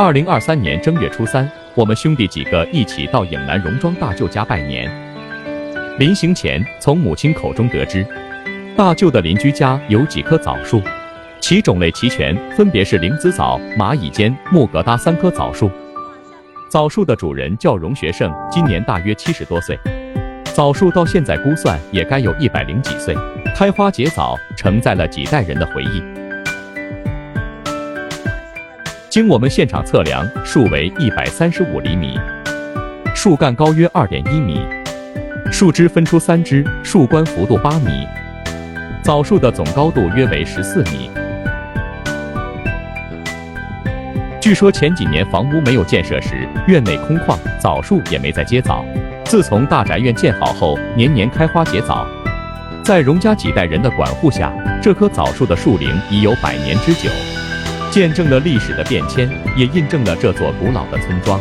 二零二三年正月初三，我们兄弟几个一起到影南荣庄大舅家拜年。临行前，从母亲口中得知，大舅的邻居家有几棵枣树，其种类齐全，分别是灵子枣、蚂蚁尖、木疙瘩三棵枣树。枣树的主人叫荣学胜，今年大约七十多岁。枣树到现在估算也该有一百零几岁，开花结枣，承载了几代人的回忆。经我们现场测量，树为一百三十五厘米，树干高约二点一米，树枝分出三支，树冠幅度八米，枣树的总高度约为十四米。据说前几年房屋没有建设时，院内空旷，枣树也没再结枣。自从大宅院建好后，年年开花结枣。在荣家几代人的管护下，这棵枣树的树龄已有百年之久，见证了历史的变迁，也印证了这座古老的村庄。